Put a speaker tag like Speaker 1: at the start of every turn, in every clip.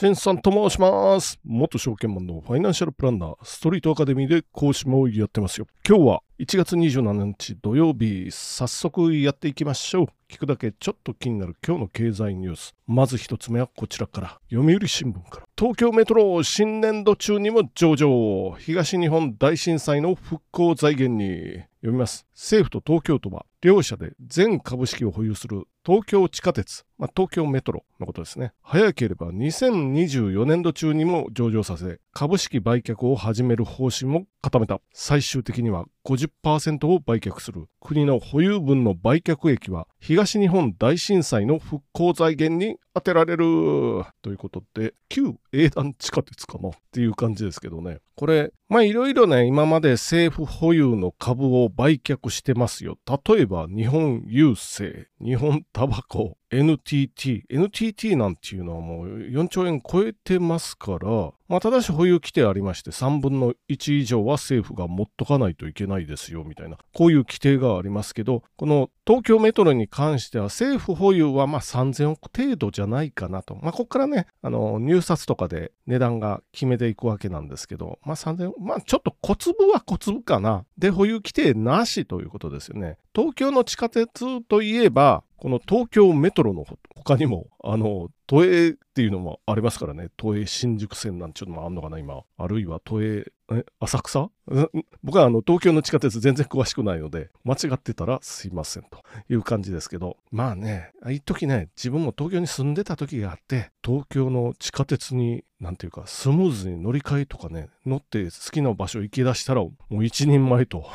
Speaker 1: しんさんと申します。元証券マンのファイナンシャルプランナー、ストリートアカデミーで講師もやってますよ。今日は1月27日土曜日、早速やっていきましょう。聞くだけちょっと気になる今日の経済ニュース。まず一つ目はこちらから。読売新聞から。東京メトロ新年度中にも上場。東日本大震災の復興財源に。読みます。政府と東京都は両社で全株式を保有する東京地下鉄、まあ、東京メトロのことですね。早ければ2024年度中にも上場させ、株式売却を始める方針を固めた。最終的には50%を売却する。国の保有分の売却益は東日本大震災の復興財源に充てられる。ということで、旧英断地下鉄かなっていう感じですけどね。これ、まあいろいろね、今まで政府保有の株を売却してますよ。例えば、日本郵政、日本タバコ、NTT。NTT なんていうのはもう4兆円超えてますから、まあただし保有規定ありまして、3分の1以上は政府が持っとかないといけないですよ、みたいな、こういう規定がありますけど、この東京メトロに関しては政府保有はまあ3000億程度じゃないかなと。まあここからね、あの、入札とかで値段が決めていくわけなんですけど、まあ3000まあちょっと小粒は小粒かな。で、保有規定なしということですよね。東京の地下鉄といえば、この東京メトロの他にも、あの、都営っていうのもありますからね。都営新宿線なんていうのもあるのかな、今。あるいは都営、え、浅草？僕はあの、東京の地下鉄全然詳しくないので、間違ってたらすいませんという感じですけど、まあね、一時ね、自分も東京に住んでた時があって、東京の地下鉄に、なんていうか、スムーズに乗り換えとかね、乗って好きな場所行き出したら、もう一人前と。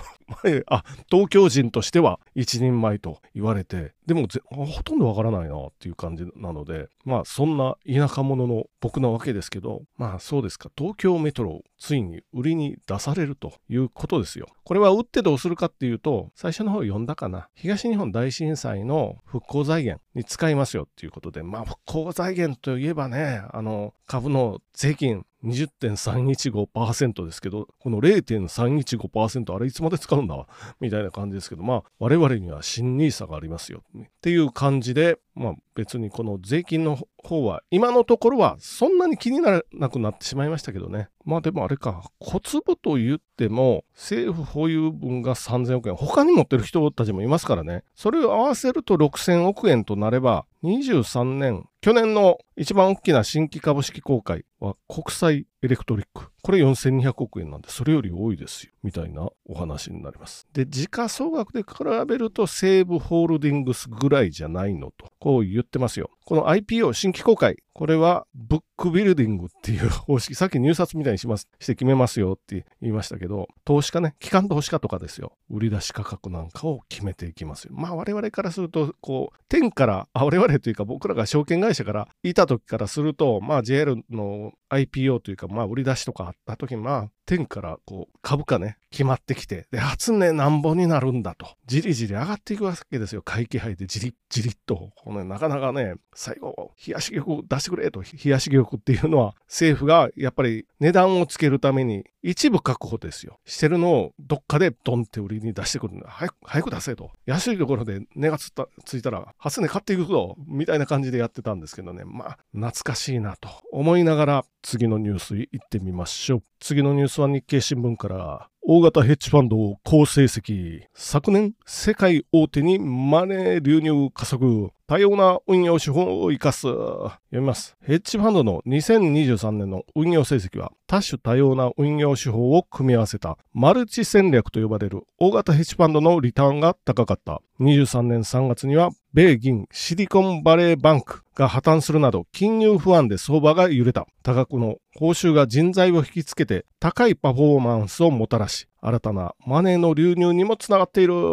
Speaker 1: あ、東京人としては一人前と言われて、でもほとんどわからないなっていう感じなので、まあそんな田舎者の僕なわけですけど、まあそうですか、東京メトロついに売りに出されるということですよ。これは売ってどうするかっていうと、最初の方読んだかな。東日本大震災の復興財源に使いますよっていうことで、まあ復興財源といえばね、あの株の税金20.315%ですけど、この0.315%あれいつまで使うんだ？みたいな感じですけど、まあ我々には新ニーサがありますよっていう感じで、まあ別にこの税金の方は今のところはそんなに気にならなくなってしまいましたけどね。まあでもあれか、小粒と言っても政府保有分が3000億円、他に持ってる人たちもいますからね。それを合わせると6000億円となれば、23年、去年の一番大きな新規株式公開は国際エレクトリック。これ4200億円なんで、それより多いですよ。みたいなお話になります。で、時価総額で比べると西武ホールディングスぐらいじゃないのと、こう言ってますよ。この IPO 新規公開、これはブックビルディングっていう方式、さっき入札みたいにします、して決めますよって言いましたけど、投資家ね、機関投資家とかですよ。売り出し価格なんかを決めていきますよ。まあ我々からすると、こう、天から、あ、我々というか僕らが証券会社からいた時からすると、まあ JR の IPO というか、まあ売り出しとかあった時に、まあ天からこう株価ね、決まってきて、で、初値なんぼになるんだと。じりじり上がっていくわけですよ。会期杯でじりじりっと。このなかなかね、最後、冷やし玉出してくれと。冷やし玉っていうのは、政府がやっぱり値段をつけるために、一部確保ですよ。してるのをどっかでドンって売りに出してくるんだ。早く、早く出せと。安いところで値がつったついたら、初値買っていくぞ。みたいな感じでやってたんですけどね。まあ、懐かしいなと思いながら、次のニュースいってみましょう。次のニュースは日経新聞から、大型ヘッジファンド好成績。昨年、世界大手にマネー流入加速。多様な運用手法を生かす。読みます。ヘッジファンドの2023年の運用成績は、多種多様な運用手法を組み合わせたマルチ戦略と呼ばれる大型ヘッジファンドのリターンが高かった。23年3月には、米銀シリコンバレーバンクが破綻するなど金融不安で相場が揺れた。多額の報酬が人材を引きつけて高いパフォーマンスをもたらし、新たなマネーの流入にもつながっている。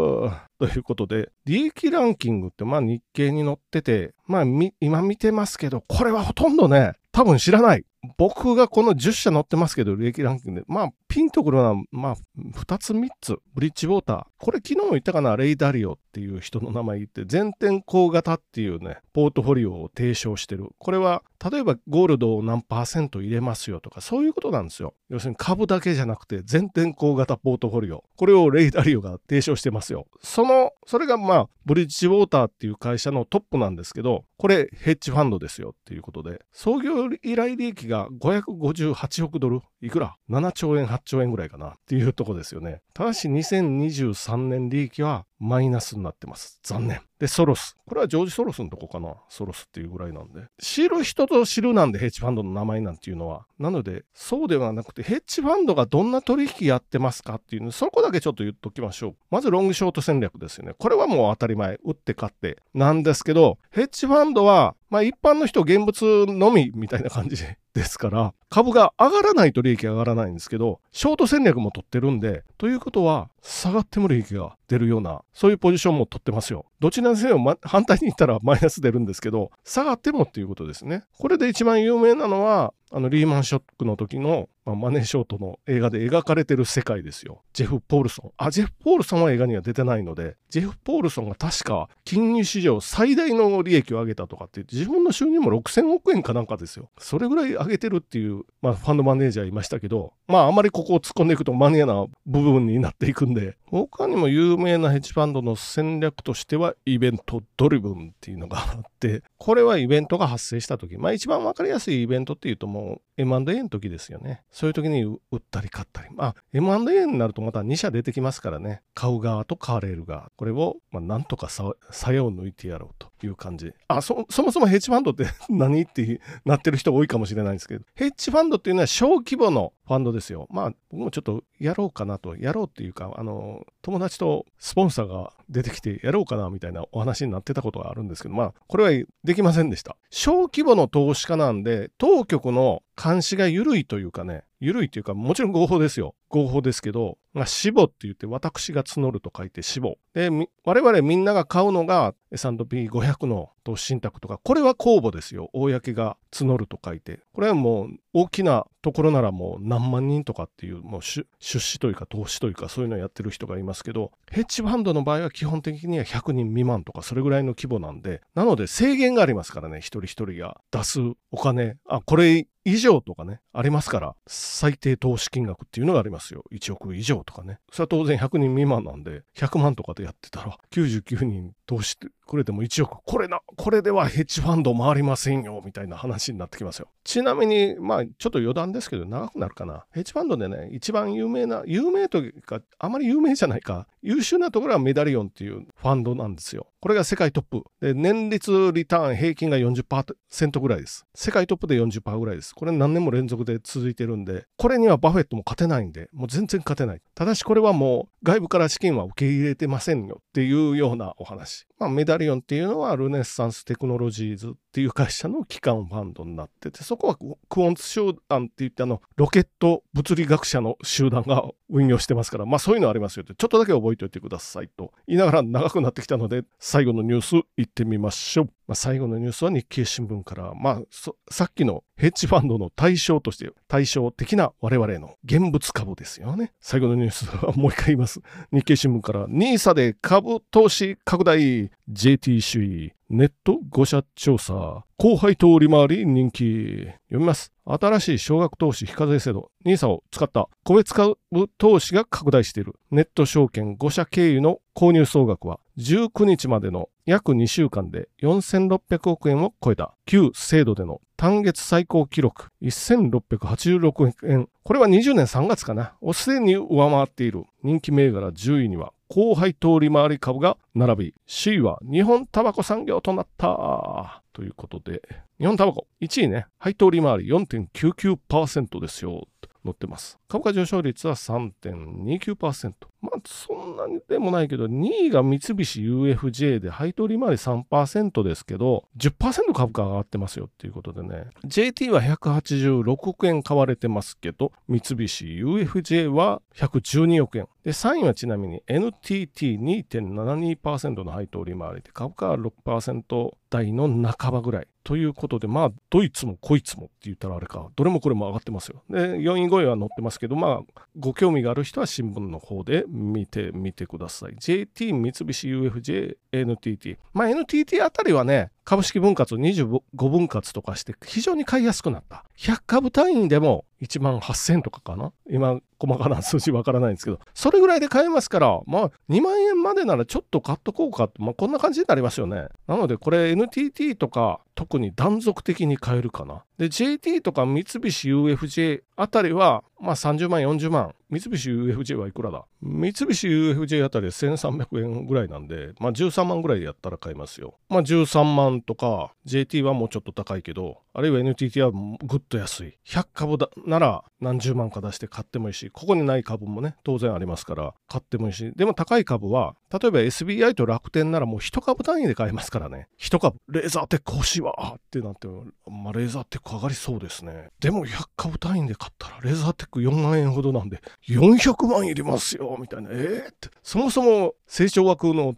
Speaker 1: ということで、利益ランキングってまあ日経に載ってて、まあ今見てますけど、これはほとんどね、多分知らない。僕がこの10社載ってますけど、利益ランキングで、まあ、ピンとくるのは、まあ、2つ3つ。ブリッジウォーター。これ昨日も言ったかな、レイダリオっていう人の名前言って、全天候型っていうね、ポートフォリオを提唱してる。これは、例えばゴールドを何パーセント入れますよとか、そういうことなんですよ。要するに株だけじゃなくて、全天候型ポートフォリオ。これをレイダリオが提唱してますよ。その、それがまあ、ブリッジウォーターっていう会社のトップなんですけど、これヘッジファンドですよっていうことで、創業以来利益が558億ドル、いくら ?7 兆円、8兆円ぐらいかなっていうとこですよね。ただし2023年利益はマイナスになってます。残念。で、ソロス。これはジョージ・ソロスのとこかな？ソロスっていうぐらいなんで。知る人と知るなんでヘッジファンドの名前なんていうのは。なので、そうではなくて、ヘッジファンドがどんな取引やってますかっていうの、そこだけちょっと言っときましょう。まずロングショート戦略ですよね。これはもう当たり前。打って勝ってなんですけど、ヘッジファンドは、まあ一般の人現物のみみたいな感じ ですから、株が上がらないと利益上がらないんですけど、ショート戦略も取ってるんで、ということは、下がっても利益が出るような、そういうポジションも取ってますよ。どちらにせよ、ま、反対に言ったらマイナス出るんですけど、下がってもっていうことですね。これで一番有名なのは、あのリーマンショックの時の、まあ、マネーショートの映画で描かれてる世界ですよ。ジェフ・ポールソン。あ、ジェフ・ポールソンは映画には出てないので、ジェフ・ポールソンが確か金融市場最大の利益を上げたとかって言って、自分の収入も6000億円かなんかですよ。それぐらい上げてるっていう、まあ、ファンドマネージャーいましたけど、まあ、あまりここを突っ込んでいくとマニアな部分になっていくんで、他にも有名なヘッジファンドの戦略としては、イベントドリブンっていうのがあって、これはイベントが発生した時、まあ一番わかりやすいイベントっていうともう M&A の時ですよね。そういう時に売ったり買ったり。まあ M&A になるとまた2社出てきますからね。買う側と買われる側。これを、まあ、なんとかさ、さやを抜いてやろうという感じ。あ、そ、そもそもヘッジファンドって 何ってなってる人多いかもしれないんですけど、ヘッジファンドっていうのは小規模のファンドですよ。まあ僕もちょっとやろうかなと、やろうっていうか、あの、友達とスポンサーが出てきてやろうかなみたいなお話になってたことがあるんですけど、まあこれはできませんでした。小規模の投資家なんで、当局の監視が緩いというかね、緩いというか、もちろん合法ですよ。合法ですけど、まあ、死母って言って私が募ると書いて死母。で、我々みんなが買うのが S&P500 の投資信託とか、これは公募ですよ。公が募ると書いて。これはもう大きなところならもう何万人とかっていう、もう出資というか投資というかそういうのをやってる人がいますけど、ヘッジファンドの場合は基本的には100人未満とかそれぐらいの規模なんで、なので制限がありますからね、一人一人が出すお金、あ、これ以上とかね、ありますから、最低投資金額っていうのがありますよ。1億以上とかね。それは当然100人未満なんで、100万とかでやってたら、99人投資くれても1億、これな、これではヘッジファンド回りませんよ、みたいな話になってきますよ。ちなみに、まあ、ちょっと余談ですけど、長くなるかな。ヘッジファンドでね、一番有名な、有名というか、あまり有名じゃないか、優秀なところはメダリオンっていうファンドなんですよ。これが世界トップ。で、年率リターン平均が40%ぐらいです。世界トップで40%ぐらいです。これ何年も連続で続いてるんで、これにはバフェットも勝てないんで、もう全然勝てない。ただしこれはもう外部から資金は受け入れてませんよっていうようなお話。まあ、メダリオンっていうのはルネッサンステクノロジーズっていう会社の機関ファンドになってて、そこはクオンツ集団って言ってあの、ロケット物理学者の集団が運用してますから、まあそういうのありますよって、ちょっとだけ覚えておいてくださいと言いながら長くなってきたので、最後のニュースいってみましょう。まあ、最後のニュースは日経新聞から、まあ、さっきのヘッジファンドの対象として、対照的な我々の現物株ですよね。最後のニュースはもう一回言います。日経新聞から、NISA で株投資拡大、JT 首位、ネット5社調査、後輩通り回り人気。読みます。新しい少額投資非課税制度 NISA を使った個別株投資が拡大しているネット証券5社経由の購入総額は19日までの約2週間で4600億円を超えた旧制度での単月最高記録1686億円。これは20年3月かな。をすでに上回っている人気銘柄10位には後輩通り回り株が並び、C は日本タバコ産業となった。ということで、日本タバコ1位ね、配当利回り4.99%ですよ。載ってます。株価上昇率は3.29%。まあ、そんなにでもないけど、2位が三菱 UFJ で配当利回り3%ですけど、10%株価上がってますよっていうことでね。JT は186億円買われてますけど、三菱 UFJ は112億円。で、3位はちなみに NTT2.72% の配当利回りで、株価は6%台の半ばぐらい。ということで、まあ、どいつもこいつもって言ったらあれか、どれもこれも上がってますよ。で、4位5位は載ってますけど、まあ、ご興味がある人は新聞の方で見てみてください。JT、三菱 UFJ、NTT。まあ、NTT あたりはね、株式分割を25分割とかして非常に買いやすくなった。100株単位でも1万8000とかかな今細かな数字わからないんですけどそれぐらいで買えますからまあ2万円までならちょっと買っとこうかって、まあ、こんな感じになりますよねなのでこれ NTT とか特に断続的に買えるかな。で JT とか三菱 UFJ あたりはまあ30万40万。三菱 UFJ はいくらだ？三菱 UFJ あたりは1300円ぐらいなんでまあ13万ぐらいやったら買えますよ。まあ13万とか JT はもうちょっと高いけどあるいは NTT はぐっと安い。100株だなら何十万か出して買ってもいいしここにない株もね当然ありますから買ってもいいし。でも高い株は例えば SBI と楽天ならもう1株単位で買えますからね。1株。レーザーテック欲しいわってなってまあレーザーテック上がりそうですね。でも100株単位で買ったらレーザーテック4万円ほどなんで400万いりますよみたいな。えー、って。そもそも成長枠の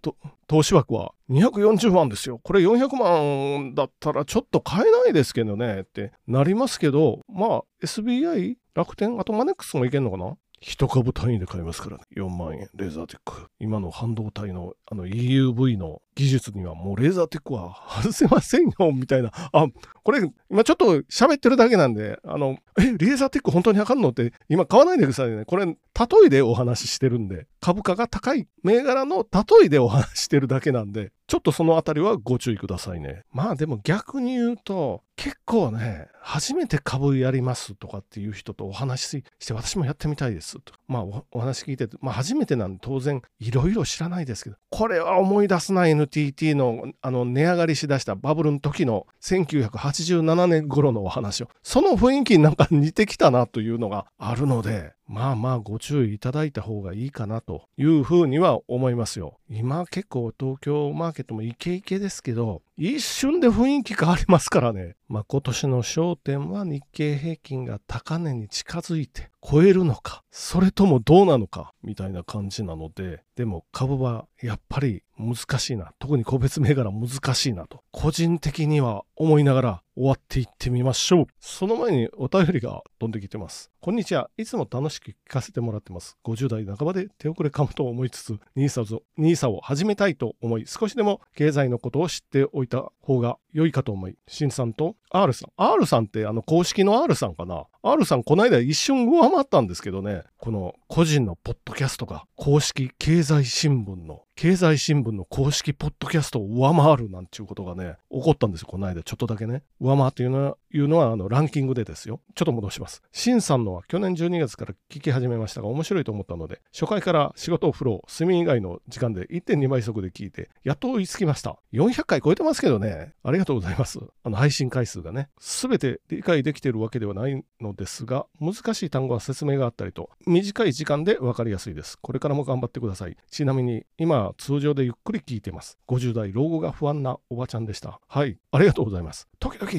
Speaker 1: 投資枠は240万ですよ。これ400万だったらちょっと買えないですけどねってなりますけど、まあ SBI、楽天、あとマネックスもいけんのかな？一株単位で買いますからね。4万円、レーザーテック。今の半導体のあの EUV の技術にはもうレーザーテックは外せませんよ、みたいな。あ、これ、今ちょっと喋ってるだけなんで、あの、え、レーザーテック本当にあかんのって、今買わないでくださいね。これ、例えでお話ししてるんで、株価が高い銘柄の例えでお話ししてるだけなんで、ちょっとそのあたりはご注意くださいね。まあでも逆に言うと、結構ね、初めて株やりますとかっていう人とお話しして、私もやってみたいですと。まあお話聞いてて、まあ初めてなんで当然いろいろ知らないですけど、これは思い出すな NTT のあの値上がりしだしたバブルの時の1987年頃のお話を、その雰囲気になんか似てきたなというのがあるので、まあまあご注意いただいた方がいいかなというふうには思いますよ。今結構東京マーケットもイケイケですけど、一瞬で雰囲気変わりますからね。まあ今年の焦点は日経平均が高値に近づいて超えるのか、それともどうなのか、みたいな感じなので、でも株はやっぱり難しいな。特に個別銘柄難しいなと。個人的には思いながら終わっていってみましょう。その前にお便りが飛んできてます。こんにちは。いつも楽しく聞かせてもらってます。50代半ばで手遅れかもと思いつつ、NISA をを始めたいと思い、少しでも経済のことを知っておいた方が良いかと思い、シンさんと R さん。R さんってあの公式の R さんかな ?R さんこの間一瞬上回ったんですけどね、この個人のポッドキャストが公式経済新聞の経済新聞の公式ポッドキャストを上回るなんていうことがね、起こったんですよ、この間、ちょっとだけね。上回っていうのは、いうのはあのランキングでですよ。ちょっと戻します。シンさんのは去年12月から聞き始めましたが、面白いと思ったので、初回から仕事、お風呂、睡眠以外の時間で1.2倍速で聞いて、やっと追いつきました。400回超えてますけどね、ありがとうございます。あの配信回数がね、すべて理解できているわけではないのですが、難しい単語は説明があったりと、短い時間で分かりやすいです。これからも頑張ってください。ちなみに、今、通常でゆっくり聞いてます。50代老後が不安なおばちゃんでした。はい、ありがとうございます。時々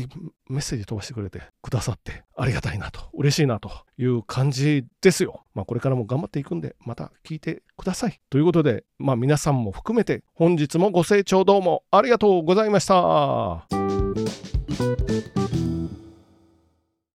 Speaker 1: メッセージ飛ばしてくれてくださってありがたいなと、嬉しいなという感じですよ。まあこれからも頑張っていくんで、また聞いてください。ということで、まあ皆さんも含めて本日もご清聴どうもありがとうございました。